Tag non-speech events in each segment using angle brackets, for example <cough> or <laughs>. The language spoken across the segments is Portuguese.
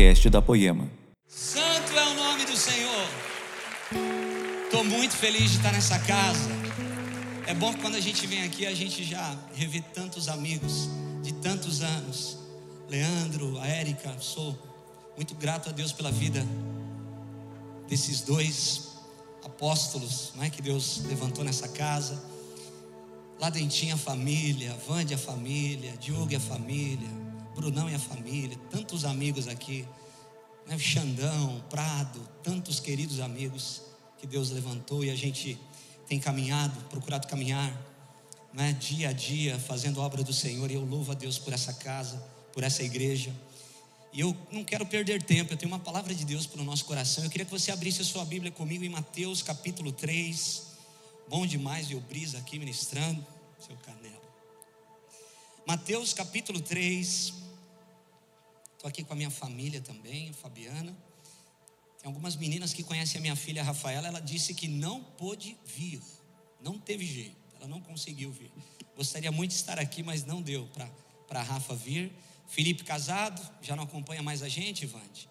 podcast da Poema. Santo é o nome do Senhor. Estou muito feliz de estar nessa casa. É bom que quando a gente vem aqui, a gente já revê tantos amigos de tantos anos. Leandro, a Érica, sou muito grato a Deus pela vida desses dois apóstolos não é, que Deus levantou nessa casa. Lá dentinho a família, Vande a família, Diogo a família, Brunão e a família, tantos amigos aqui, né, Xandão, Prado, tantos queridos amigos que Deus levantou e a gente tem caminhado, procurado caminhar, né, dia a dia, fazendo a obra do Senhor, e eu louvo a Deus por essa casa, por essa igreja. E eu não quero perder tempo, eu tenho uma palavra de Deus para o nosso coração. Eu queria que você abrisse a sua Bíblia comigo em Mateus capítulo 3. Bom demais ver o Brisa aqui ministrando, seu canelo. Mateus capítulo 3. Estou aqui com a minha família também, a Fabiana. Tem algumas meninas que conhecem a minha filha Rafaela. Ela disse que não pôde vir, não teve jeito, ela não conseguiu vir. Gostaria muito de estar aqui, mas não deu para a Rafa vir. Felipe casado, já não acompanha mais a gente, Vande.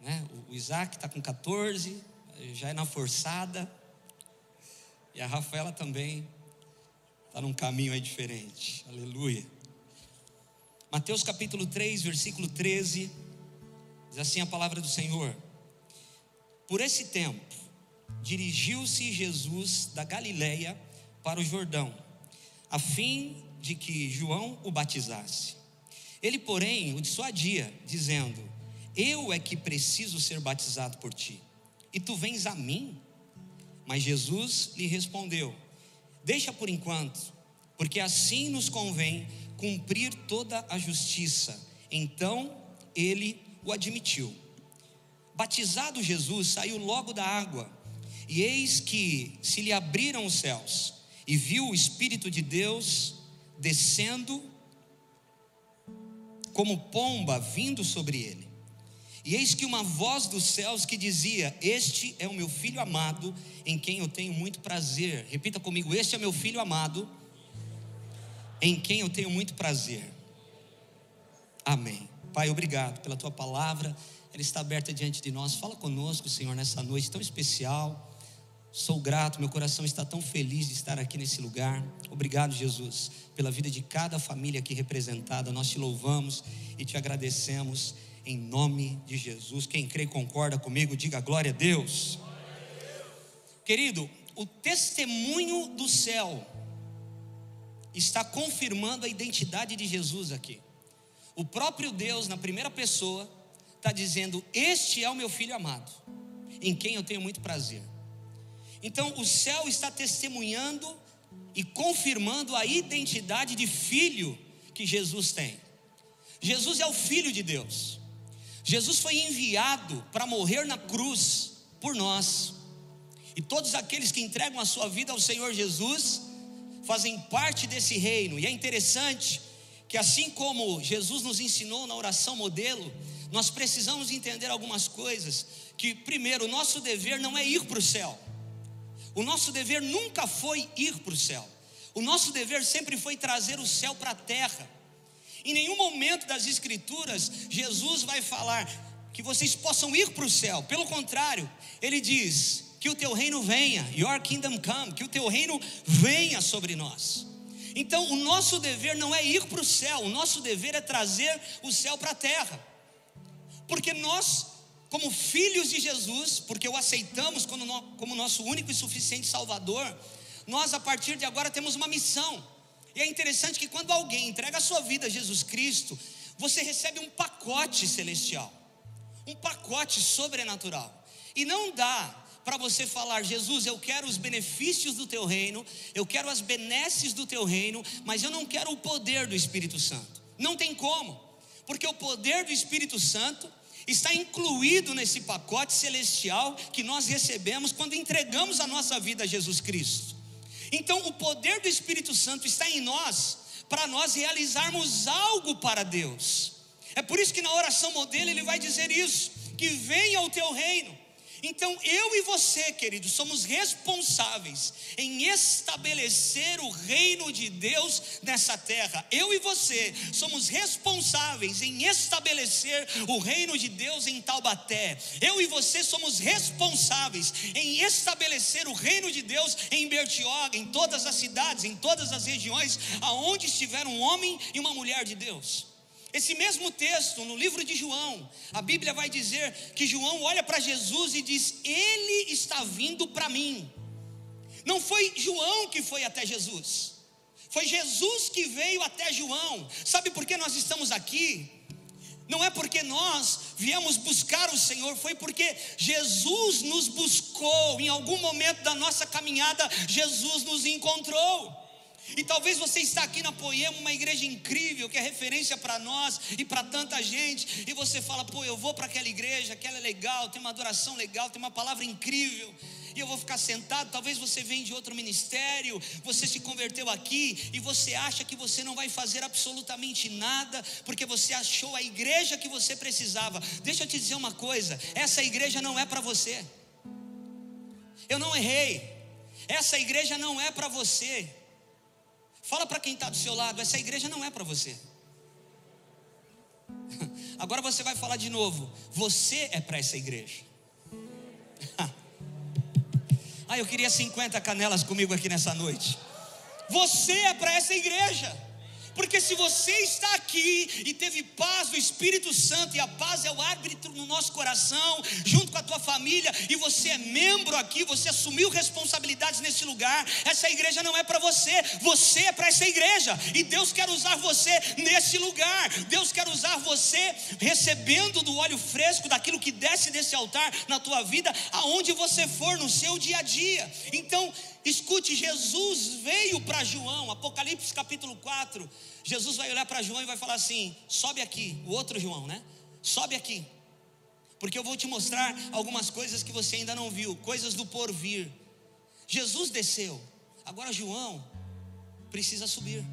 Né? O Isaac está com 14, já é na forçada. E a Rafaela também está num caminho aí diferente. Aleluia. Mateus capítulo 3, versículo 13. Diz assim a palavra do Senhor. Por esse tempo, dirigiu-se Jesus da Galileia para o Jordão, a fim de que João o batizasse. Ele, porém, o dissuadia, dizendo: Eu é que preciso ser batizado por ti, e tu vens a mim? Mas Jesus lhe respondeu: Deixa por enquanto, porque assim nos convém cumprir toda a justiça. Então ele o admitiu. Batizado Jesus, saiu logo da água, e eis que se lhe abriram os céus, e viu o Espírito de Deus descendo como pomba vindo sobre ele. E eis que uma voz dos céus que dizia: Este é o meu filho amado, em quem eu tenho muito prazer. Repita comigo: Este é meu filho amado, em quem eu tenho muito prazer. Amém. Pai, obrigado pela tua palavra. Ela está aberta diante de nós. Fala conosco, Senhor, nessa noite tão especial. Sou grato, meu coração está tão feliz de estar aqui nesse lugar. Obrigado, Jesus, pela vida de cada família aqui representada. Nós te louvamos e te agradecemos em nome de Jesus. Quem crê e concorda comigo, diga glória a Deus. Querido, o testemunho do céu está confirmando a identidade de Jesus aqui. O próprio Deus, na primeira pessoa, está dizendo: Este é o meu filho amado, em quem eu tenho muito prazer. Então, o céu está testemunhando e confirmando a identidade de filho que Jesus tem. Jesus é o filho de Deus. Jesus foi enviado para morrer na cruz por nós. E todos aqueles que entregam a sua vida ao Senhor Jesus fazem parte desse reino. E é interessante que assim como Jesus nos ensinou na oração modelo, nós precisamos entender algumas coisas, que primeiro, o nosso dever não é ir para o céu. O nosso dever nunca foi ir para o céu. O nosso dever sempre foi trazer o céu para a terra. Em nenhum momento das Escrituras, Jesus vai falar que vocês possam ir para o céu. Pelo contrário, ele diz que o teu reino venha, your kingdom come, que o teu reino venha sobre nós. Então, o nosso dever não é ir para o céu, o nosso dever é trazer o céu para a terra. Porque nós como filhos de Jesus, porque o aceitamos como, no, como nosso único e suficiente Salvador, nós a partir de agora temos uma missão. E é interessante que quando alguém entrega a sua vida a Jesus Cristo, você recebe um pacote celestial, um pacote sobrenatural. E não dá para você falar, Jesus, eu quero os benefícios do teu reino, eu quero as benesses do teu reino, mas eu não quero o poder do Espírito Santo. Não tem como, porque o poder do Espírito Santo está incluído nesse pacote celestial que nós recebemos quando entregamos a nossa vida a Jesus Cristo. Então, o poder do Espírito Santo está em nós para nós realizarmos algo para Deus. É por isso que na oração modelo ele vai dizer isso: que venha o teu reino. Então, eu e você, queridos, somos responsáveis em estabelecer o reino de Deus nessa terra. Eu e você somos responsáveis em estabelecer o reino de Deus em Taubaté. Eu e você somos responsáveis em estabelecer o reino de Deus em Bertioga, em todas as cidades, em todas as regiões aonde estiver um homem e uma mulher de Deus. Esse mesmo texto, no livro de João, a Bíblia vai dizer que João olha para Jesus e diz: Ele está vindo para mim. Não foi João que foi até Jesus, foi Jesus que veio até João. Sabe por que nós estamos aqui? Não é porque nós viemos buscar o Senhor, foi porque Jesus nos buscou. Em algum momento da nossa caminhada, Jesus nos encontrou. E talvez você está aqui na Poema, uma igreja incrível, que é referência para nós e para tanta gente, e você fala, pô, eu vou para aquela igreja, aquela é legal, tem uma adoração legal, tem uma palavra incrível, e eu vou ficar sentado. Talvez você venha de outro ministério, você se converteu aqui e você acha que você não vai fazer absolutamente nada, porque você achou a igreja que você precisava. Deixa eu te dizer uma coisa: essa igreja não é para você. Eu não errei, essa igreja não é para você. Fala para quem está do seu lado: essa igreja não é para você. <laughs> Agora você vai falar de novo: você é para essa igreja. <laughs> ah, eu queria 50 canelas comigo aqui nessa noite. Você é para essa igreja. Porque se você está aqui e teve paz do Espírito Santo, e a paz é o árbitro no nosso coração, junto com a tua família, e você é membro aqui, você assumiu responsabilidades nesse lugar, essa igreja não é para você, você é para essa igreja, e Deus quer usar você nesse lugar, Deus quer usar você recebendo do óleo fresco, daquilo que desce desse altar na tua vida, aonde você for no seu dia a dia. Então, Escute, Jesus veio para João, Apocalipse capítulo 4. Jesus vai olhar para João e vai falar assim: sobe aqui, o outro João, né? Sobe aqui, porque eu vou te mostrar algumas coisas que você ainda não viu, coisas do porvir. Jesus desceu, agora João precisa subir.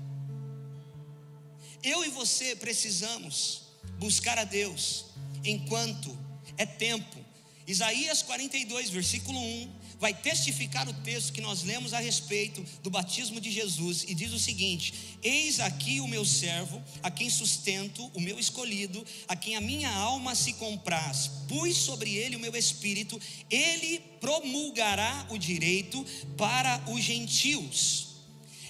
Eu e você precisamos buscar a Deus enquanto é tempo. Isaías 42, versículo 1 vai testificar o texto que nós lemos a respeito do batismo de Jesus e diz o seguinte: Eis aqui o meu servo, a quem sustento, o meu escolhido, a quem a minha alma se compraz, pus sobre ele o meu espírito, ele promulgará o direito para os gentios.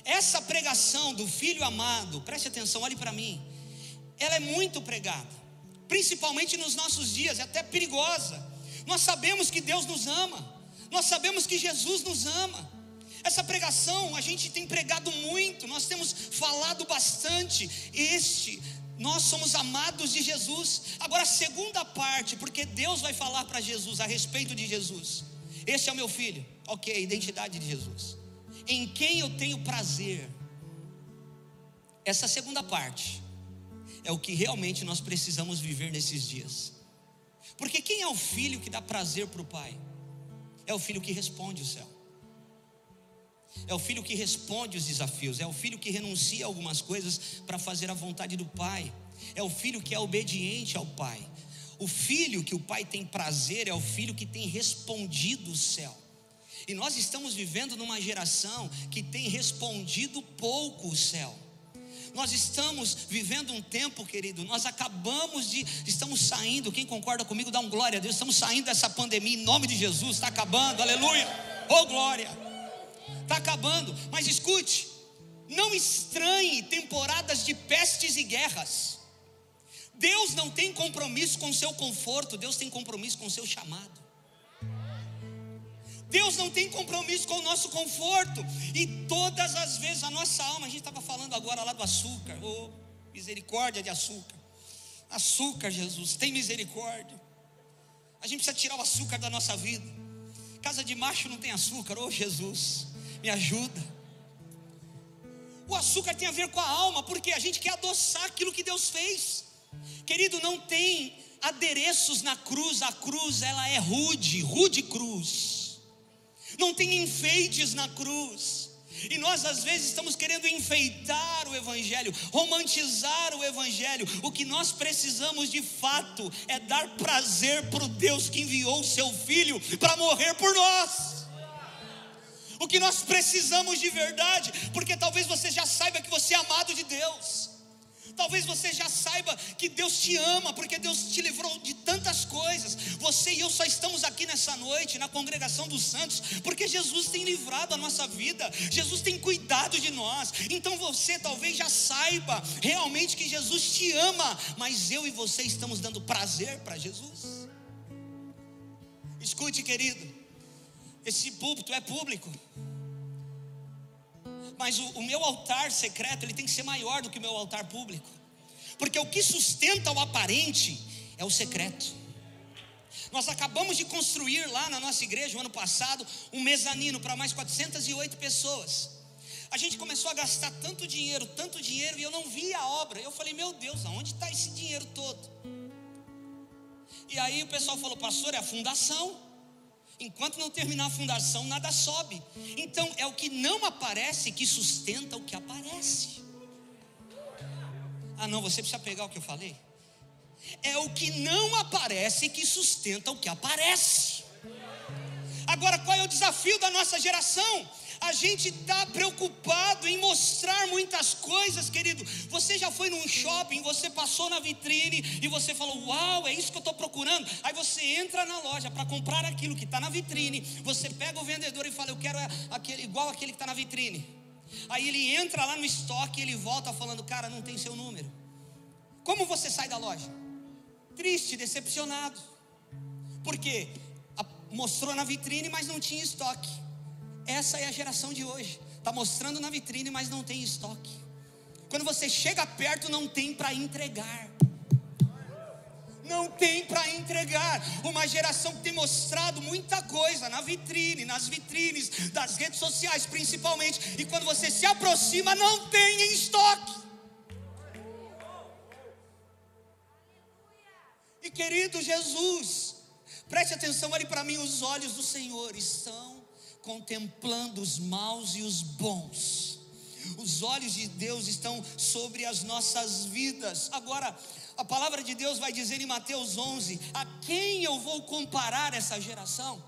Essa pregação do filho amado, preste atenção, olhe para mim, ela é muito pregada, principalmente nos nossos dias, é até perigosa. Nós sabemos que Deus nos ama. Nós sabemos que Jesus nos ama. Essa pregação a gente tem pregado muito, nós temos falado bastante. Este, nós somos amados de Jesus. Agora, a segunda parte, porque Deus vai falar para Jesus a respeito de Jesus. Este é o meu filho, ok, identidade de Jesus. Em quem eu tenho prazer. Essa segunda parte é o que realmente nós precisamos viver nesses dias. Porque quem é o filho que dá prazer para o pai? É o filho que responde o céu. É o filho que responde os desafios. É o filho que renuncia a algumas coisas para fazer a vontade do pai. É o filho que é obediente ao pai. O filho que o pai tem prazer é o filho que tem respondido o céu. E nós estamos vivendo numa geração que tem respondido pouco o céu. Nós estamos vivendo um tempo, querido, nós acabamos de, estamos saindo, quem concorda comigo, dá um glória a Deus, estamos saindo dessa pandemia em nome de Jesus, está acabando, aleluia, oh glória, está acabando, mas escute, não estranhe temporadas de pestes e guerras, Deus não tem compromisso com o seu conforto, Deus tem compromisso com o seu chamado. Deus não tem compromisso com o nosso conforto. E todas as vezes a nossa alma, a gente estava falando agora lá do açúcar, oh, misericórdia de açúcar. Açúcar, Jesus, tem misericórdia. A gente precisa tirar o açúcar da nossa vida. Casa de macho não tem açúcar, oh Jesus, me ajuda. O açúcar tem a ver com a alma, porque a gente quer adoçar aquilo que Deus fez. Querido, não tem adereços na cruz, a cruz ela é rude, rude cruz não tem enfeites na cruz. E nós às vezes estamos querendo enfeitar o Evangelho, romantizar o Evangelho. O que nós precisamos de fato é dar prazer para o Deus que enviou o seu Filho para morrer por nós. O que nós precisamos de verdade, porque talvez você já saiba que você é amado de Deus. Talvez você já saiba que Deus te ama, porque Deus te livrou de tantas coisas. Você e eu só estamos aqui nessa noite, na congregação dos santos, porque Jesus tem livrado a nossa vida, Jesus tem cuidado de nós. Então você talvez já saiba realmente que Jesus te ama, mas eu e você estamos dando prazer para Jesus. Escute, querido, esse púlpito é público mas o, o, meu altar secreto ele tem que ser maior do que o meu altar público, porque o que sustenta o aparente é o secreto. Nós acabamos de construir lá na nossa igreja, o ano passado, um mezanino para mais 408 pessoas. A gente começou a gastar tanto dinheiro, tanto dinheiro, e eu não vi a obra. Eu falei, meu Deus, aonde está esse dinheiro todo? E aí o pessoal falou, pastor, é a fundação. Enquanto não terminar a fundação, nada sobe. Então é o que não aparece que sustenta o que aparece. Ah, não, você precisa pegar o que eu falei. É o que não aparece que sustenta o que aparece. Agora, qual é o desafio da nossa geração? A gente está preocupado em mostrar muitas coisas, querido. Você já foi num shopping, você passou na vitrine e você falou: Uau, é isso que eu estou procurando. Aí você entra na loja para comprar aquilo que está na vitrine. Você pega o vendedor e fala: Eu quero aquele, igual aquele que está na vitrine. Aí ele entra lá no estoque e ele volta falando: Cara, não tem seu número. Como você sai da loja? Triste, decepcionado. Por quê? Mostrou na vitrine, mas não tinha estoque. Essa é a geração de hoje. Está mostrando na vitrine, mas não tem estoque. Quando você chega perto, não tem para entregar. Não tem para entregar. Uma geração que tem mostrado muita coisa na vitrine, nas vitrines, das redes sociais principalmente. E quando você se aproxima, não tem em estoque. E querido Jesus, preste atenção, olhe para mim, os olhos do Senhor estão contemplando os maus e os bons. Os olhos de Deus estão sobre as nossas vidas. Agora, a palavra de Deus vai dizer em Mateus 11: A quem eu vou comparar essa geração?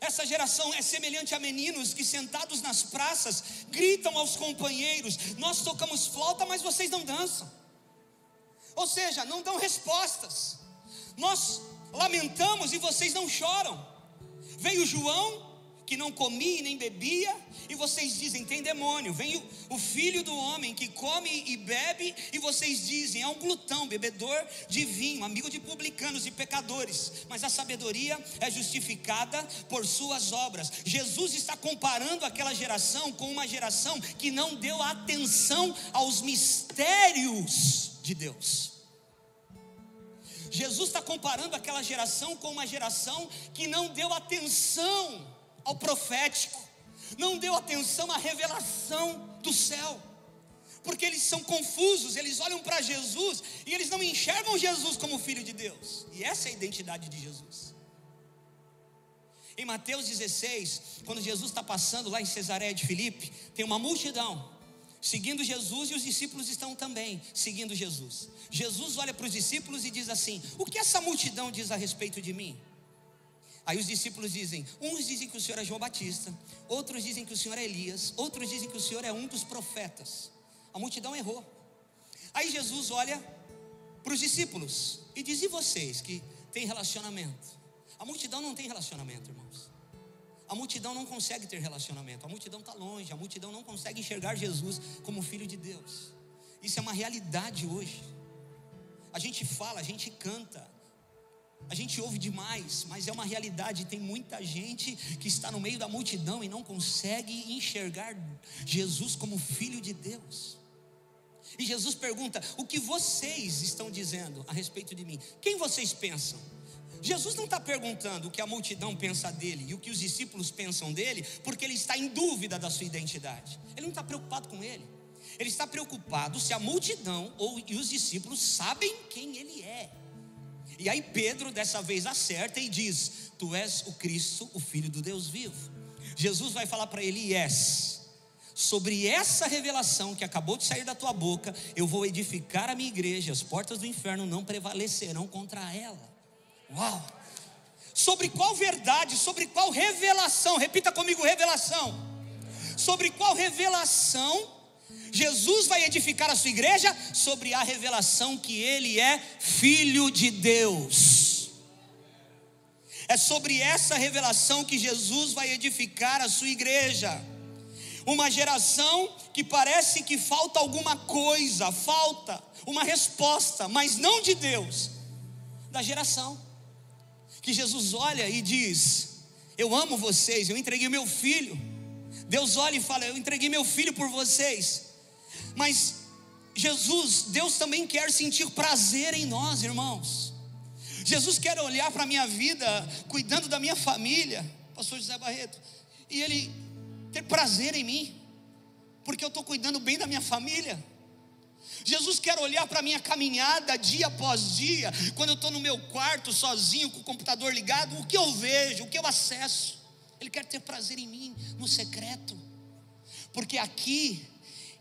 Essa geração é semelhante a meninos que sentados nas praças gritam aos companheiros: Nós tocamos flauta, mas vocês não dançam. Ou seja, não dão respostas. Nós lamentamos e vocês não choram. Veio João, que não comia nem bebia, e vocês dizem: tem demônio. Vem o, o, filho do homem que come e bebe, e vocês dizem: é um glutão, bebedor de vinho, amigo de publicanos e pecadores. Mas a sabedoria é justificada por suas obras. Jesus está comparando aquela geração com uma geração que não deu atenção aos mistérios de Deus. Jesus está comparando aquela geração com uma geração que não deu atenção ao profético, não deu atenção à revelação do céu, porque eles são confusos, eles olham para Jesus e eles não enxergam Jesus como filho de Deus, e essa é a identidade de Jesus. Em Mateus 16, quando Jesus está passando lá em Cesareia de Filipe, tem uma multidão seguindo Jesus e os discípulos estão também seguindo Jesus. Jesus olha para os discípulos e diz assim: O que essa multidão diz a respeito de mim? Aí os discípulos dizem: uns dizem que o Senhor é João Batista, outros dizem que o Senhor é Elias, outros dizem que o Senhor é um dos profetas. A multidão errou. Aí Jesus olha para os discípulos e diz: E vocês que têm relacionamento? A multidão não tem relacionamento, irmãos. A multidão não consegue ter relacionamento, a multidão está longe, a multidão não consegue enxergar Jesus como filho de Deus. Isso é uma realidade hoje. A gente fala, a gente canta, a gente ouve demais, mas é uma realidade. Tem muita gente que está no meio da multidão e não consegue enxergar Jesus como filho de Deus. E Jesus pergunta: O que vocês estão dizendo a respeito de mim? Quem vocês pensam? Jesus não está perguntando o que a multidão pensa dele e o que os discípulos pensam dele, porque ele está em dúvida da sua identidade. Ele não está preocupado com ele. Ele está preocupado se a multidão ou e os discípulos sabem quem ele é. E aí Pedro dessa vez acerta e diz: Tu és o Cristo, o Filho do Deus vivo. Jesus vai falar para Elias: sobre essa revelação que acabou de sair da tua boca, eu vou edificar a minha igreja, as portas do inferno não prevalecerão contra ela. Uau! Sobre qual verdade, sobre qual revelação, repita comigo: revelação. Sobre qual revelação Jesus vai edificar a sua igreja? Sobre a revelação que ele é filho de Deus. É sobre essa revelação que Jesus vai edificar a sua igreja. Uma geração que parece que falta alguma coisa, falta uma resposta, mas não de Deus, da geração. Que Jesus olha e diz: Eu amo vocês, eu entreguei meu filho. Deus olha e fala: Eu entreguei meu filho por vocês. Mas Jesus, Deus também quer sentir prazer em nós, irmãos. Jesus quer olhar para a minha vida, cuidando da minha família, Pastor José Barreto, e Ele ter prazer em mim, porque eu estou cuidando bem da minha família. Jesus quer olhar para a minha caminhada dia após dia, quando eu estou no meu quarto sozinho, com o computador ligado, o que eu vejo, o que eu acesso. Ele quer ter prazer em mim, no secreto, porque aqui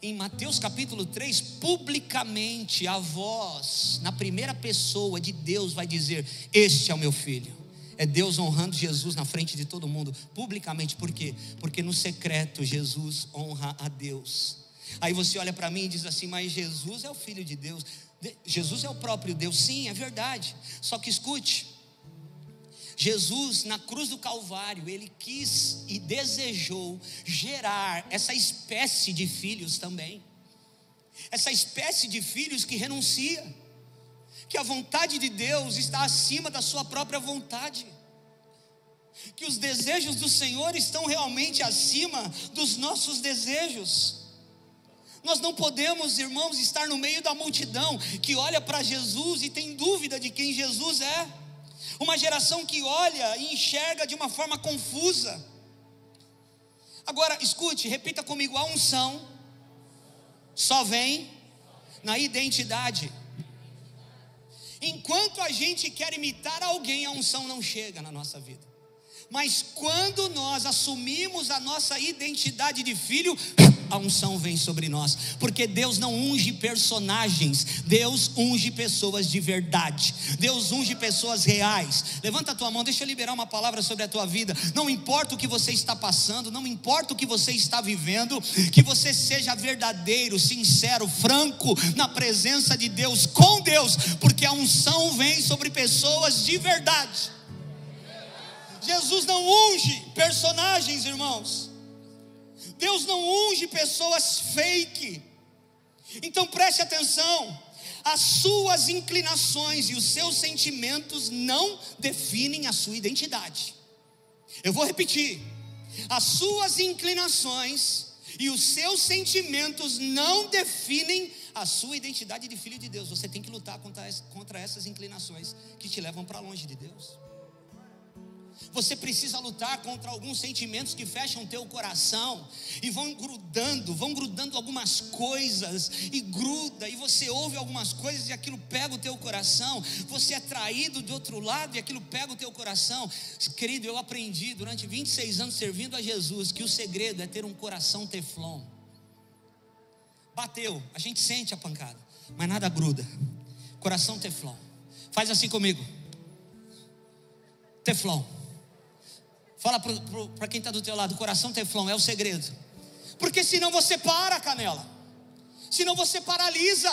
em Mateus capítulo 3, publicamente a voz, na primeira pessoa de Deus, vai dizer: Este é o meu filho. É Deus honrando Jesus na frente de todo mundo, publicamente, por quê? Porque no secreto Jesus honra a Deus. Aí você olha para mim e diz assim: Mas Jesus é o Filho de Deus, Jesus é o próprio Deus. Sim, é verdade. Só que escute, Jesus, na cruz do Calvário, ele quis e desejou gerar essa espécie de filhos também. Essa espécie de filhos que renuncia, que a vontade de Deus está acima da sua própria vontade, que os desejos do Senhor estão realmente acima dos nossos desejos. Nós não podemos, irmãos, estar no meio da multidão que olha para Jesus e tem dúvida de quem Jesus é uma geração que olha e enxerga de uma forma confusa. Agora, escute, repita comigo: a unção só vem na identidade. Enquanto a gente quer imitar alguém, a unção não chega na nossa vida. Mas quando nós assumimos a nossa identidade de filho, a unção vem sobre nós, porque Deus não unge personagens, Deus unge pessoas de verdade, Deus unge pessoas reais. Levanta a tua mão, deixa eu liberar uma palavra sobre a tua vida. Não importa o que você está passando, não importa o que você está vivendo, que você seja verdadeiro, sincero, franco na presença de Deus, com Deus, porque a unção vem sobre pessoas de verdade. Jesus não unge personagens, irmãos. Deus não unge pessoas fake. Então preste atenção. As suas inclinações e os seus sentimentos não definem a sua identidade. Eu vou repetir. As suas inclinações e os seus sentimentos não definem a sua identidade de filho de Deus. Você tem que lutar contra, essas inclinações que te levam para longe de Deus. Você precisa lutar contra alguns sentimentos que fecham teu coração e vão grudando, vão grudando algumas coisas e gruda e você ouve algumas coisas e aquilo pega o teu coração. Você é traído do outro lado e aquilo pega o teu coração. Querido, eu aprendi durante 26 anos servindo a Jesus que o segredo é ter um coração teflon. Bateu, a gente sente a pancada, mas nada gruda. Coração teflon. Faz assim comigo. Teflon. Fala para quem está do teu lado, coração teflon é o segredo. Porque senão você para, canela. Senão você paralisa.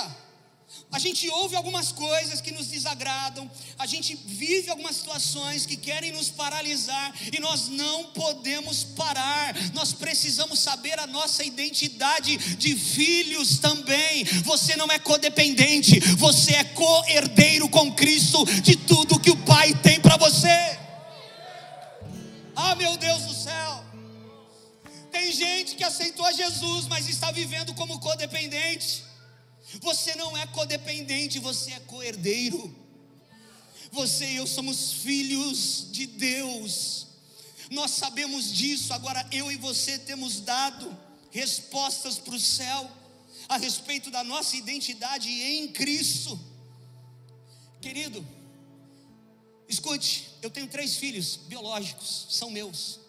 A gente ouve algumas coisas que nos desagradam, a gente vive algumas situações que querem nos paralisar e nós não podemos parar. Nós precisamos saber a nossa identidade de filhos também. Você não é codependente, você é co-herdeiro com Cristo de tudo que o Pai tem para você. Ah, meu Deus do céu. Tem gente que aceitou a Jesus, mas está vivendo como codependente. Você não é codependente, você é coerdeiro. Você e eu somos filhos de Deus. Nós sabemos disso, agora eu e você temos dado respostas para o céu a respeito da nossa identidade em Cristo. Querido, Escute, eu tenho três filhos biológicos, são meus.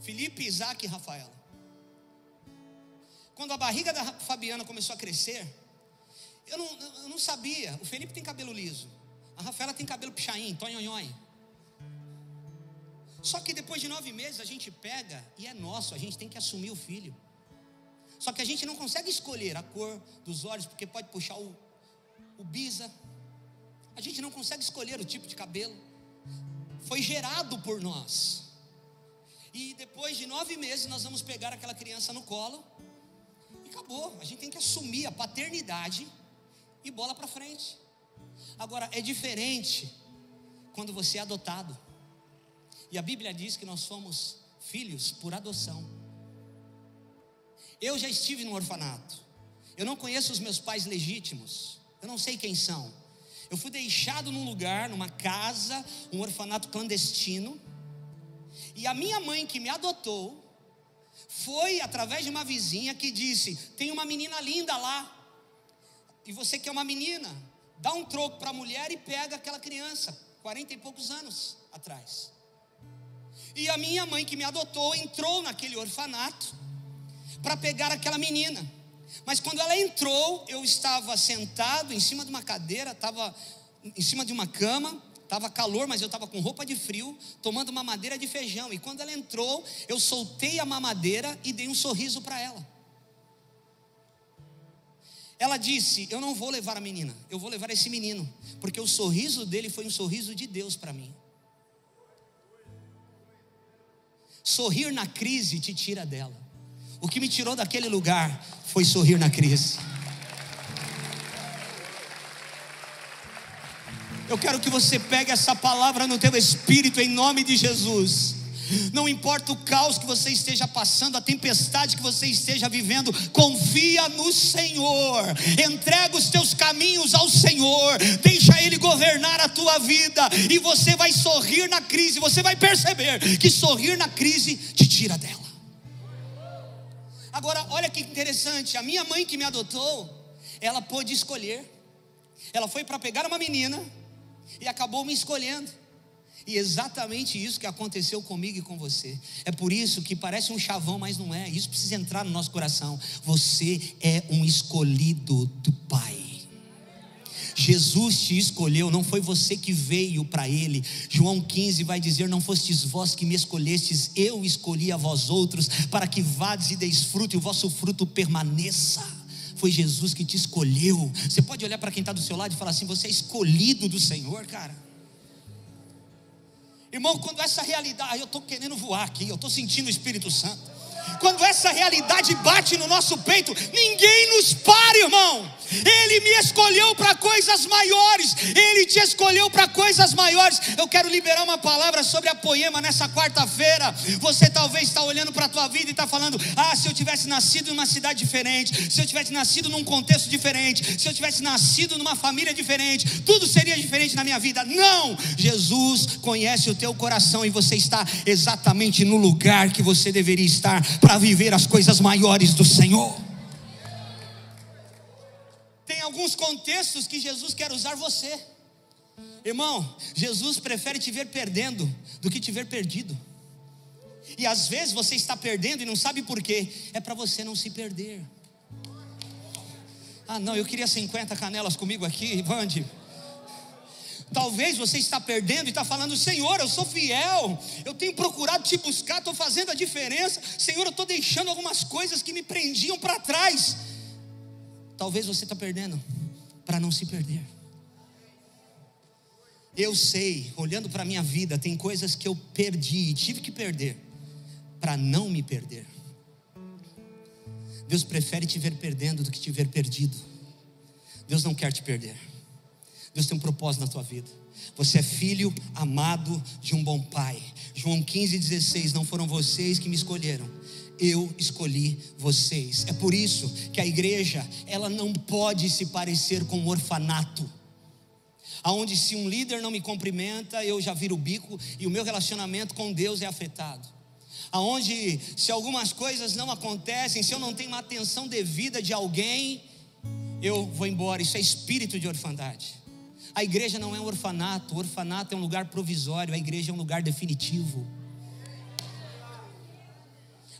Felipe, Isaac e Rafaela. Quando a barriga da Fabiana começou a crescer, eu não, eu não sabia. O Felipe tem cabelo liso. A Rafaela tem cabelo pichain, tonhonhon. Só que depois de nove meses a gente pega e é nosso, a gente tem que assumir o filho. Só que a gente não consegue escolher a cor dos olhos, porque pode puxar o, o bisa. A gente não consegue escolher o tipo de cabelo. Foi gerado por nós. E depois de nove meses nós vamos pegar aquela criança no colo. E acabou. A gente tem que assumir a paternidade e bola para frente. Agora, é diferente quando você é adotado. E a Bíblia diz que nós somos filhos por adoção. Eu já estive no orfanato. Eu não conheço os meus pais legítimos. Eu não sei quem são. Eu fui deixado num lugar, numa casa, um orfanato clandestino. E a minha mãe que me adotou foi através de uma vizinha que disse: "Tem uma menina linda lá. E você quer uma menina? Dá um troco para a mulher e pega aquela criança, quarenta e poucos anos atrás. E a minha mãe que me adotou entrou naquele orfanato para pegar aquela menina. Mas quando ela entrou, eu estava sentado em cima de uma cadeira, estava em cima de uma cama, estava calor, mas eu estava com roupa de frio, tomando uma madeira de feijão. E quando ela entrou, eu soltei a mamadeira e dei um sorriso para ela. Ela disse: Eu não vou levar a menina, eu vou levar esse menino, porque o sorriso dele foi um sorriso de Deus para mim. Sorrir na crise te tira dela. O que me tirou daquele lugar foi sorrir na crise. Eu quero que você pegue essa palavra no teu espírito em nome de Jesus. Não importa o caos que você esteja passando, a tempestade que você esteja vivendo, confia no Senhor. Entrega os teus caminhos ao Senhor. Deixa ele governar a tua vida e você vai sorrir na crise. Você vai perceber que sorrir na crise te tira dela. Agora, olha que interessante, a minha mãe que me adotou, ela pôde escolher. Ela foi para pegar uma menina e acabou me escolhendo. E exatamente isso que aconteceu comigo e com você. É por isso que parece um chavão, mas não é. Isso precisa entrar no nosso coração. Você é um escolhido do Pai. Jesus te escolheu, não foi você que veio para Ele. João 15 vai dizer: Não fostes vós que me escolhestes, eu escolhi a vós outros, para que vades e deis fruto e o vosso fruto permaneça. Foi Jesus que te escolheu. Você pode olhar para quem está do seu lado e falar assim: Você é escolhido do Senhor, cara. Irmão, quando essa realidade, eu estou querendo voar aqui, eu estou sentindo o Espírito Santo. Quando essa realidade bate no nosso peito, ninguém nos para, irmão. Ele me escolheu para coisas maiores, Ele te escolheu para coisas maiores. Eu quero liberar uma palavra sobre a poema nessa quarta-feira. Você talvez está olhando para a tua vida e está falando: Ah, se eu tivesse nascido em uma cidade diferente, se eu tivesse nascido num contexto diferente, se eu tivesse nascido numa família diferente, tudo seria diferente na minha vida. Não! Jesus conhece o teu coração e você está exatamente no lugar que você deveria estar para viver as coisas maiores do Senhor. Tem alguns contextos que Jesus quer usar você. Irmão, Jesus prefere te ver perdendo do que te ver perdido. E às vezes você está perdendo e não sabe por quê. É para você não se perder. Ah, não, eu queria 50 canelas comigo aqui, Vande. Talvez você está perdendo e está falando, Senhor, eu sou fiel, eu tenho procurado te buscar, estou fazendo a diferença. Senhor, eu estou deixando algumas coisas que me prendiam para trás. Talvez você está perdendo para não se perder. Eu sei, olhando para a minha vida, tem coisas que eu perdi e tive que perder para não me perder. Deus prefere te ver perdendo do que te ver perdido. Deus não quer te perder. Deus tem um propósito na tua vida. Você é filho amado de um bom pai. João 15, 16. Não foram vocês que me escolheram, eu escolhi vocês. É por isso que a igreja, ela não pode se parecer com um orfanato. Aonde se um líder não me cumprimenta, eu já viro o bico e o meu relacionamento com Deus é afetado. Aonde se algumas coisas não acontecem, se eu não tenho uma atenção devida de alguém, eu vou embora. Isso é espírito de orfandade. A igreja não é um orfanato, o orfanato é um lugar provisório, a igreja é um lugar definitivo.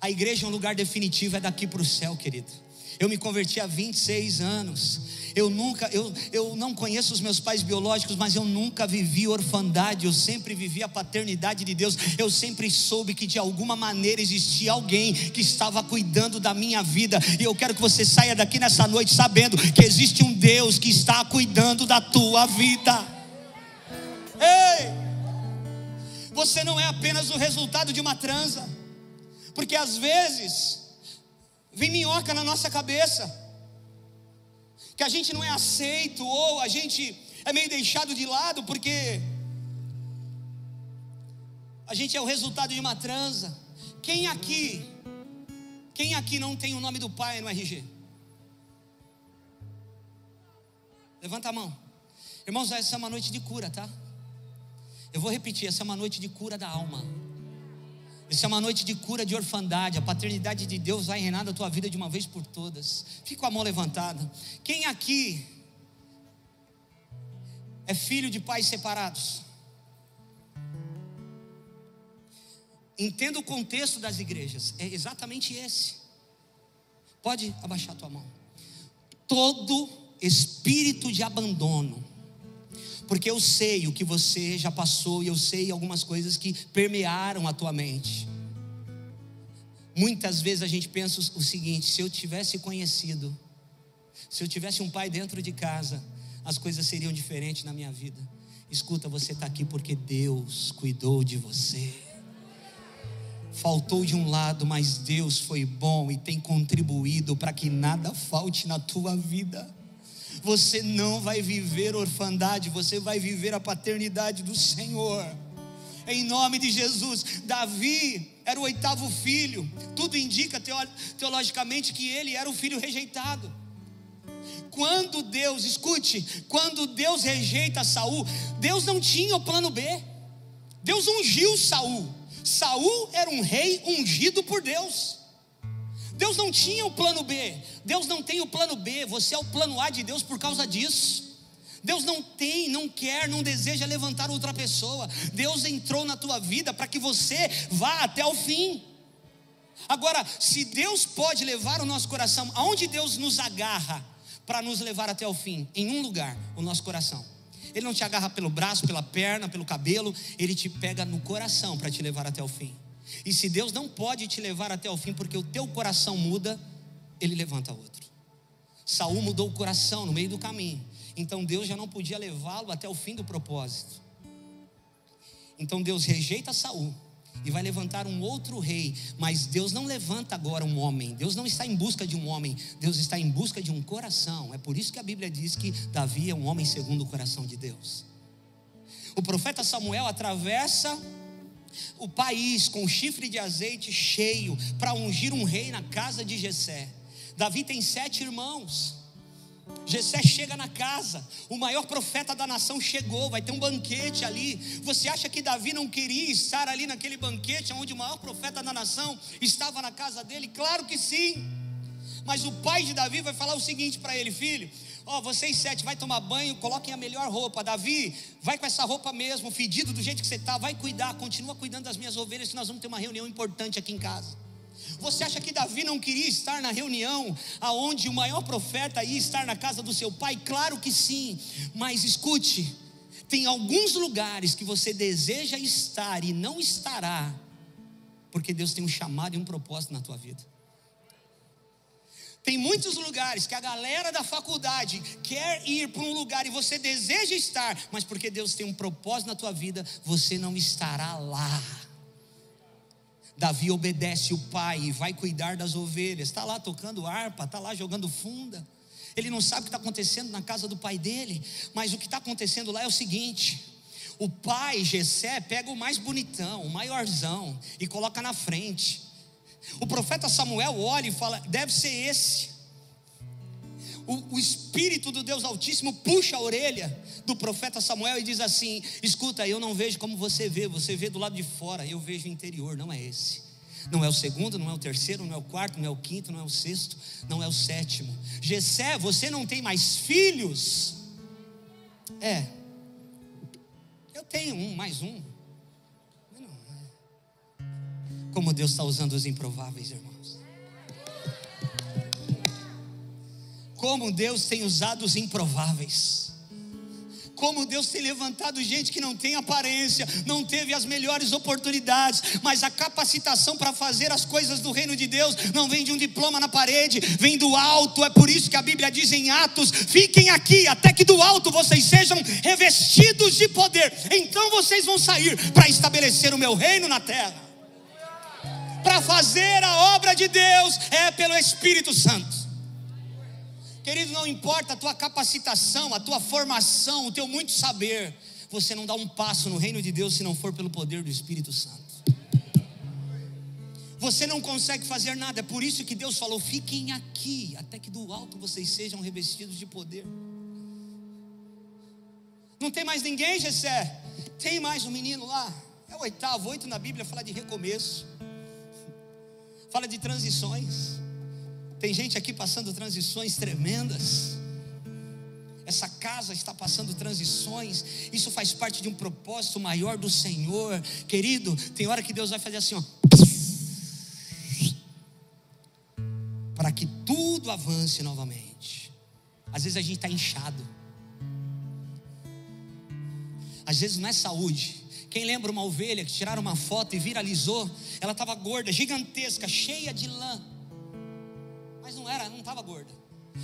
A igreja é um lugar definitivo, é daqui para o céu, querido. Eu me converti há 26 anos. Eu nunca, eu, eu não conheço os meus pais biológicos, mas eu nunca vivi orfandade, eu sempre vivi a paternidade de Deus. Eu sempre soube que de alguma maneira existia alguém que estava cuidando da minha vida. E eu quero que você saia daqui nessa noite sabendo que existe um Deus que está cuidando da tua vida. Ei! Você não é apenas o resultado de uma transa, porque às vezes vem minhoca na nossa cabeça que a gente não é aceito ou a gente é meio deixado de lado porque a gente é o resultado de uma transa. Quem aqui, quem aqui não tem o nome do pai no RG? Levanta a mão. Irmãos, essa é uma noite de cura, tá? Eu vou repetir, essa é uma noite de cura da alma. Isso é uma noite de cura de orfandade. A paternidade de Deus vai reinar na tua vida de uma vez por todas. Fica a mão levantada. Quem aqui é filho de pais separados? Entenda o contexto das igrejas. É exatamente esse. Pode abaixar a tua mão. Todo espírito de abandono porque eu sei o que você já passou e eu sei algumas coisas que permearam a tua mente. Muitas vezes a gente pensa o seguinte: se eu tivesse conhecido, se eu tivesse um pai dentro de casa, as coisas seriam diferentes na minha vida. Escuta, você está aqui porque Deus cuidou de você. Faltou de um lado, mas Deus foi bom e tem contribuído para que nada falte na tua vida você não vai viver orfandade, você vai viver a paternidade do Senhor. Em nome de Jesus, Davi era o oitavo filho, tudo indica teologicamente que ele era o filho rejeitado. Quando Deus, escute, quando Deus rejeita Saul, Deus não tinha o plano B. Deus ungiu Saul. Saul era um rei ungido por Deus. Deus não tinha o plano B, Deus não tem o plano B, você é o plano A de Deus por causa disso. Deus não tem, não quer, não deseja levantar outra pessoa. Deus entrou na tua vida para que você vá até o fim. Agora, se Deus pode levar o nosso coração, aonde Deus nos agarra para nos levar até o fim? Em um lugar, o nosso coração. Ele não te agarra pelo braço, pela perna, pelo cabelo, ele te pega no coração para te levar até o fim. E se Deus não pode te levar até o fim porque o teu coração muda, ele levanta outro. Saul mudou o coração no meio do caminho. Então Deus já não podia levá-lo até o fim do propósito. Então Deus rejeita Saul e vai levantar um outro rei, mas Deus não levanta agora um homem. Deus não está em busca de um homem, Deus está em busca de um coração. É por isso que a Bíblia diz que Davi é um homem segundo o coração de Deus. O profeta Samuel atravessa o país com chifre de azeite cheio para ungir um rei na casa de Jessé. Davi tem sete irmãos. Jessé chega na casa, o maior profeta da nação chegou, vai ter um banquete ali. Você acha que Davi não queria estar ali naquele banquete onde o maior profeta da nação estava na casa dele? Claro que sim. Mas o pai de Davi vai falar o seguinte para ele: Filho, Ó, oh, vocês sete, vai tomar banho, coloquem a melhor roupa. Davi, vai com essa roupa mesmo, fedido do jeito que você está, vai cuidar, continua cuidando das minhas ovelhas, que nós vamos ter uma reunião importante aqui em casa. Você acha que Davi não queria estar na reunião aonde o maior profeta ia estar na casa do seu pai? Claro que sim, mas escute, tem alguns lugares que você deseja estar e não estará, porque Deus tem um chamado e um propósito na tua vida. Tem muitos lugares que a galera da faculdade quer ir para um lugar e você deseja estar, mas porque Deus tem um propósito na tua vida, você não estará lá. Davi obedece o pai e vai cuidar das ovelhas. Está lá tocando harpa, está lá jogando funda. Ele não sabe o que está acontecendo na casa do pai dele, mas o que está acontecendo lá é o seguinte: o pai Jessé pega o mais bonitão, o maiorzão e coloca na frente. O profeta Samuel olha e fala: deve ser esse. O, o, Espírito do Deus Altíssimo puxa a orelha do profeta Samuel e diz assim: Escuta, eu não vejo como você vê, você vê do lado de fora, eu vejo o interior, não é esse. Não é o segundo, não é o terceiro, não é o quarto, não é o quinto, não é o sexto, não é o sétimo. Gessé, você não tem mais filhos? É. Eu tenho um, mais um. Como Deus está usando os improváveis, irmãos. Como Deus tem usado os improváveis como Deus tem levantado gente que não tem aparência, não teve as melhores oportunidades, mas a capacitação para fazer as coisas do reino de Deus não vem de um diploma na parede, vem do alto. É por isso que a Bíblia diz em Atos: fiquem aqui, até que do alto vocês sejam revestidos de poder. Então vocês vão sair para estabelecer o meu reino na terra. Para fazer a obra de Deus é pelo Espírito Santo. Querido, não importa a tua capacitação, a tua formação, o teu muito saber, você não dá um passo no reino de Deus se não for pelo poder do Espírito Santo. Você não consegue fazer nada, é por isso que Deus falou: fiquem aqui, até que do alto vocês sejam revestidos de poder. Não tem mais ninguém, Gessé? Tem mais um menino lá, é o oitavo, oito na Bíblia fala de recomeço, fala de transições. Tem gente aqui passando transições tremendas. Essa casa está passando transições. Isso faz parte de um propósito maior do Senhor. Querido, tem hora que Deus vai fazer assim, ó. Para que tudo avance novamente. Às vezes a gente está inchado. Às vezes não é saúde. Quem lembra uma ovelha que tiraram uma foto e viralizou? Ela estava gorda, gigantesca, cheia de lã mas não era, não estava gorda.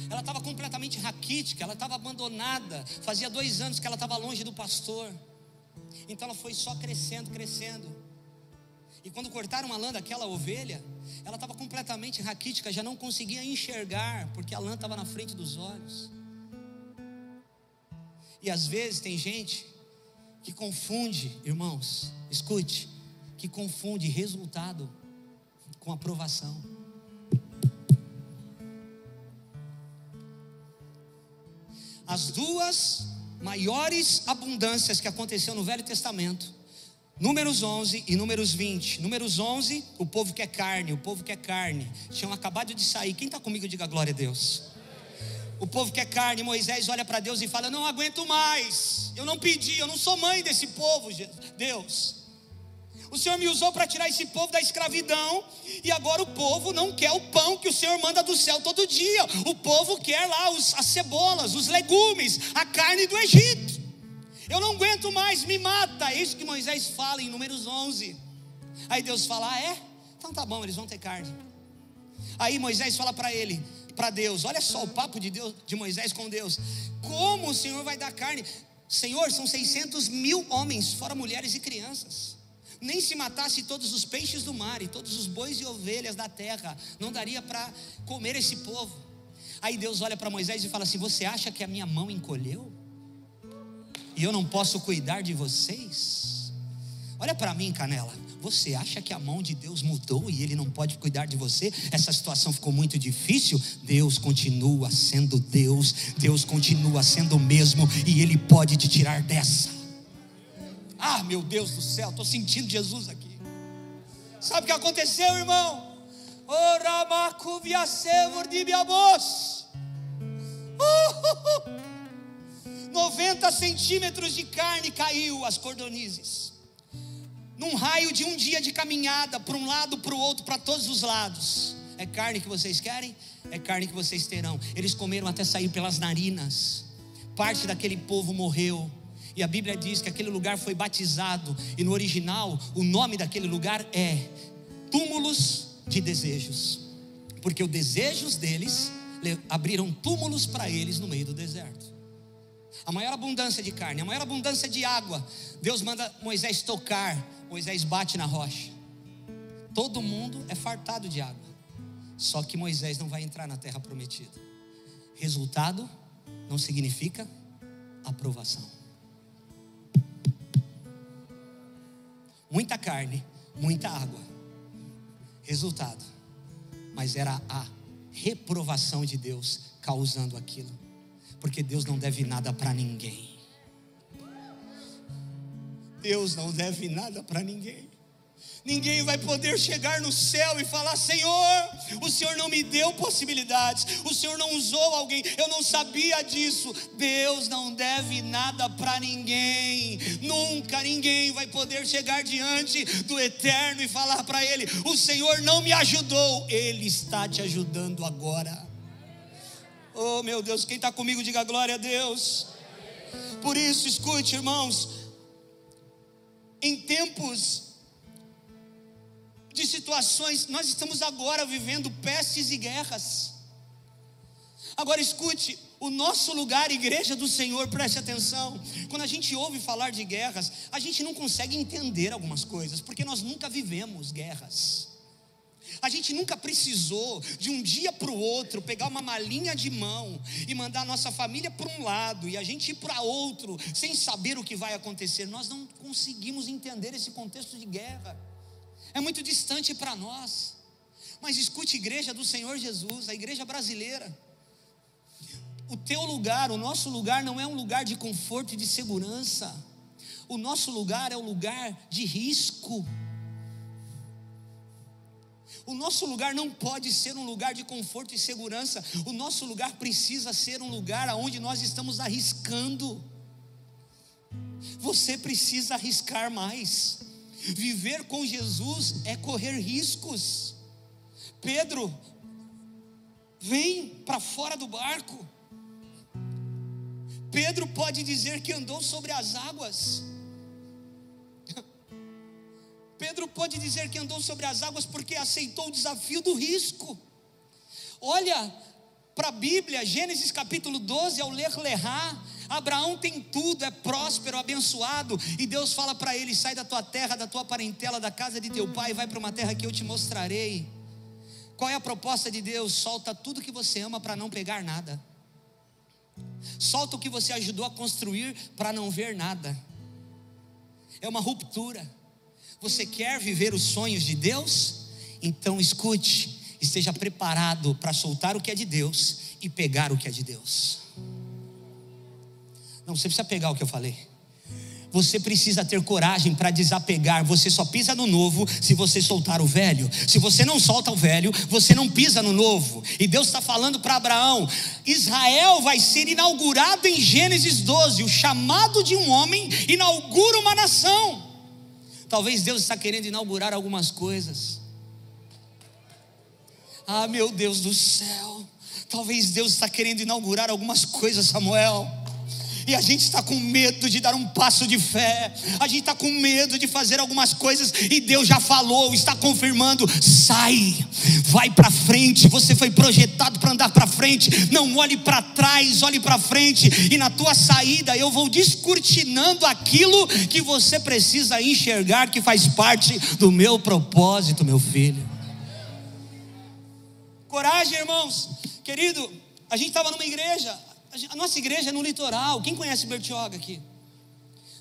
Ela estava completamente raquítica, ela estava abandonada. Fazia dois anos que ela estava longe do pastor. Então ela foi só crescendo, crescendo. E quando cortaram a lã daquela ovelha, ela estava completamente raquítica, já não conseguia enxergar, porque a lã estava na frente dos olhos. E às vezes tem gente que confunde, irmãos, escute, que confunde resultado com aprovação. as duas maiores abundâncias que aconteceu no Velho Testamento, Números 11 e Números 20. Números 11, o povo quer carne, o povo quer carne. Tinham acabado de sair. Quem está comigo, diga glória a Deus. O povo quer carne. Moisés olha para Deus e fala: Não aguento mais. Eu não pedi, eu não sou mãe desse povo, Deus. O Senhor me usou para tirar esse povo da escravidão, e agora o povo não quer o pão que o Senhor manda do céu todo dia. O povo quer lá os, as cebolas, os legumes, a carne do Egito. Eu não aguento mais, me mata. É isso que Moisés fala em Números 11. Aí Deus fala: Ah, é? Então tá bom, eles vão ter carne. Aí Moisés fala para ele, para Deus: Olha só o papo de Deus, de Moisés com Deus. Como o Senhor vai dar carne? Senhor, são 600 mil homens, fora mulheres e crianças nem se matasse todos os peixes do mar e todos os bois e ovelhas da terra, não daria para comer esse povo. Aí Deus olha para Moisés e fala assim: Você acha que a minha mão encolheu? E eu não posso cuidar de vocês? Olha para mim, Canela. Você acha que a mão de Deus mudou e Ele não pode cuidar de você? Essa situação ficou muito difícil. Deus continua sendo Deus, Deus continua sendo o mesmo e Ele pode te tirar dessa. Ah, meu Deus do céu, estou sentindo Jesus aqui. Sabe o que aconteceu, irmão? Uh, 90 centímetros de carne caiu as cordonizes. Num raio de um dia de caminhada, para um lado, para o outro, para todos os lados. É carne que vocês querem? É carne que vocês terão. Eles comeram até sair pelas narinas. Parte daquele povo morreu e a Bíblia diz que aquele lugar foi batizado, e no original o nome daquele lugar é túmulos de desejos, porque os desejos deles abriram túmulos para eles no meio do deserto. A maior abundância de carne, a maior abundância de água, Deus manda Moisés tocar, Moisés bate na rocha. Todo mundo é fartado de água, só que Moisés não vai entrar na terra prometida. Resultado não significa aprovação. muita carne, muita água. Resultado, mas era a reprovação de Deus causando aquilo, porque Deus não deve nada para ninguém. Deus não deve nada para ninguém. Ninguém vai poder chegar no céu e falar: Senhor, o Senhor não me deu possibilidades, o Senhor não usou alguém, eu não sabia disso. Deus não deve nada para ninguém, nunca ninguém vai poder chegar diante do Eterno e falar para Ele: O Senhor não me ajudou, Ele está te ajudando agora. Oh meu Deus, quem está comigo, diga glória a Deus. Por isso, escute, irmãos, em tempos de situações, nós estamos agora vivendo pestes e guerras. Agora escute, o nosso lugar, igreja do Senhor, preste atenção. Quando a gente ouve falar de guerras, a gente não consegue entender algumas coisas, porque nós nunca vivemos guerras. A gente nunca precisou de um dia para o outro pegar uma malinha de mão e mandar a nossa família para um lado e a gente ir para outro sem saber o que vai acontecer. Nós não conseguimos entender esse contexto de guerra é muito distante para nós. Mas escute, igreja do Senhor Jesus, a igreja brasileira. O teu lugar, o nosso lugar não é um lugar de conforto e de segurança. O nosso lugar é um lugar de risco. O nosso lugar não pode ser um lugar de conforto e segurança. O nosso lugar precisa ser um lugar onde nós estamos arriscando. Você precisa arriscar mais. Viver com Jesus é correr riscos. Pedro, vem para fora do barco. Pedro pode dizer que andou sobre as águas. Pedro pode dizer que andou sobre as águas porque aceitou o desafio do risco. Olha para a Bíblia, Gênesis capítulo 12, ao ler Lerá, Abraão tem tudo, é próspero, abençoado, e Deus fala para ele: sai da tua terra, da tua parentela, da casa de teu pai, vai para uma terra que eu te mostrarei. Qual é a proposta de Deus? Solta tudo que você ama para não pegar nada. Solta o que você ajudou a construir para não ver nada. É uma ruptura. Você quer viver os sonhos de Deus? Então escute, esteja preparado para soltar o que é de Deus e pegar o que é de Deus. Não, você precisa pegar o que eu falei. Você precisa ter coragem para desapegar. Você só pisa no novo se você soltar o velho. Se você não solta o velho, você não pisa no novo. E Deus está falando para Abraão: Israel vai ser inaugurado em Gênesis 12. O chamado de um homem inaugura uma nação. Talvez Deus está querendo inaugurar algumas coisas. Ah, meu Deus do céu. Talvez Deus está querendo inaugurar algumas coisas, Samuel e a gente está com medo de dar um passo de fé, a gente está com medo de fazer algumas coisas, e Deus já falou, está confirmando: sai, vai para frente. Você foi projetado para andar para frente, não olhe para trás, olhe para frente, e na tua saída eu vou descortinando aquilo que você precisa enxergar, que faz parte do meu propósito, meu filho. Coragem, irmãos, querido. A gente estava numa igreja, a nossa igreja é no litoral. Quem conhece Bertioga aqui?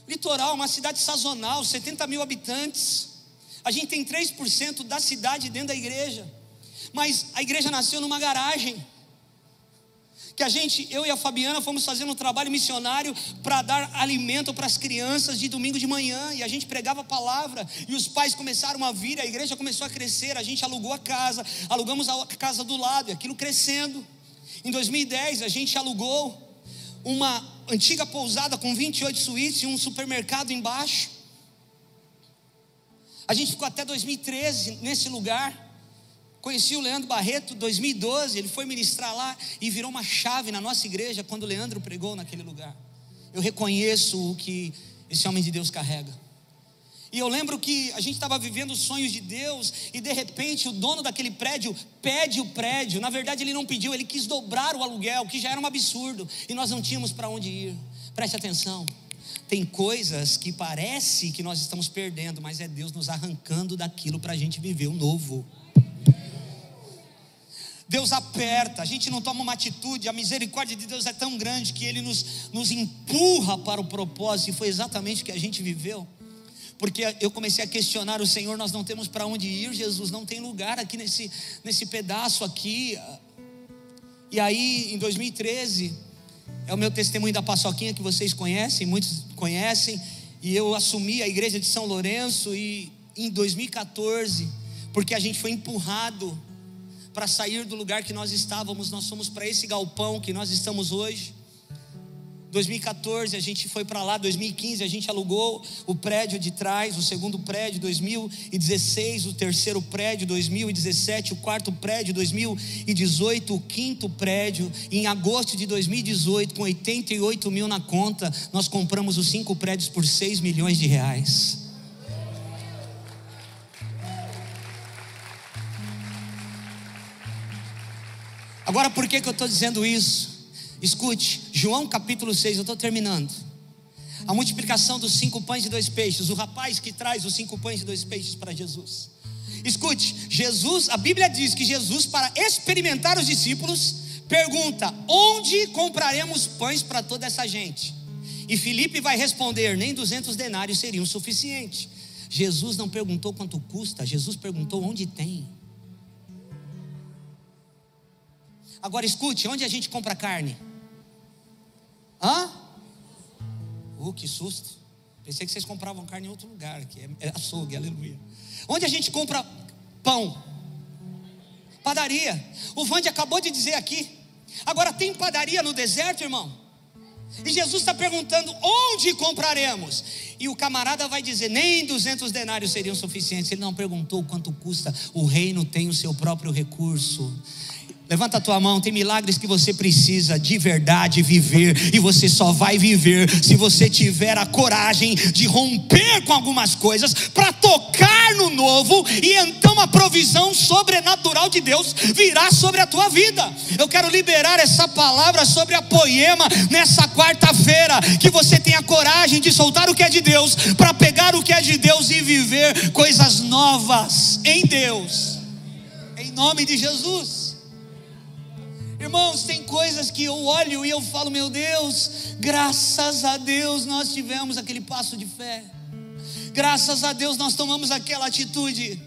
Litoral, uma cidade sazonal, 70 mil habitantes. A gente tem 3% da cidade dentro da igreja. Mas a igreja nasceu numa garagem. Que a gente, eu e a Fabiana, fomos fazendo um trabalho missionário para dar alimento para as crianças de domingo de manhã. E a gente pregava a palavra. E os pais começaram a vir, a igreja começou a crescer. A gente alugou a casa, alugamos a casa do lado, e aquilo crescendo. Em 2010, a gente alugou uma antiga pousada com 28 suítes e um supermercado embaixo. A gente ficou até 2013 nesse lugar. Conheci o Leandro Barreto, 2012, ele foi ministrar lá e virou uma chave na nossa igreja quando o Leandro pregou naquele lugar. Eu reconheço o que esse homem de Deus carrega. E eu lembro que a gente estava vivendo os sonhos de Deus, e de repente o dono daquele prédio pede o prédio. Na verdade, ele não pediu, ele quis dobrar o aluguel, que já era um absurdo, e nós não tínhamos para onde ir. Preste atenção. Tem coisas que parece que nós estamos perdendo, mas é Deus nos arrancando daquilo para a gente viver o novo. Deus aperta, a gente não toma uma atitude, a misericórdia de Deus é tão grande que Ele nos, nos empurra para o propósito, e foi exatamente o que a gente viveu porque eu comecei a questionar o Senhor, nós não temos para onde ir, Jesus, não tem lugar aqui nesse, nesse pedaço aqui. E aí, em 2013, é o meu testemunho da paçoquinha que vocês conhecem, muitos conhecem, e eu assumi a igreja de São Lourenço, e em 2014, porque a gente foi empurrado para sair do lugar que nós estávamos, nós fomos para esse galpão que nós estamos hoje. 2014 a gente foi para lá, 2015 a gente alugou o prédio de trás, o segundo prédio, 2016 o terceiro prédio, 2017 o quarto prédio, 2018 o quinto prédio. Em agosto de 2018, com 88 mil na conta, nós compramos os cinco prédios por 6 milhões de reais. Agora, por que, que eu estou dizendo isso? Escute, João capítulo 6, eu estou terminando. A multiplicação dos cinco pães e dois peixes, o rapaz que traz os cinco pães e dois peixes para Jesus. Escute, Jesus, a Bíblia diz que Jesus, para experimentar os discípulos, pergunta: onde compraremos pães para toda essa gente? E Felipe vai responder: nem 200 denários seriam suficiente. Jesus não perguntou quanto custa, Jesus perguntou onde tem. Agora escute, onde a gente compra carne? Hã? Uh, que susto. Pensei que vocês compravam carne em outro lugar, que é, é açougue, aleluia. Onde a gente compra pão? Padaria. O Vande acabou de dizer aqui. Agora tem padaria no deserto, irmão? E Jesus está perguntando: onde compraremos? E o camarada vai dizer: nem 200 denários seriam suficientes. Ele não perguntou quanto custa. O reino tem o seu próprio recurso. Levanta a tua mão, tem milagres que você precisa de verdade viver, e você só vai viver se você tiver a coragem de romper com algumas coisas para tocar no novo, e então a provisão sobrenatural de Deus virá sobre a tua vida. Eu quero liberar essa palavra sobre a poema nessa quarta-feira, que você tenha coragem de soltar o que é de Deus, para pegar o que é de Deus e viver coisas novas em Deus, em nome de Jesus. Irmãos, tem coisas que eu olho e eu falo, meu Deus, graças a Deus nós tivemos aquele passo de fé. Graças a Deus nós tomamos aquela atitude.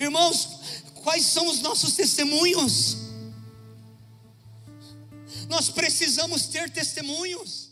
Irmãos, quais são os nossos testemunhos? Nós precisamos ter testemunhos.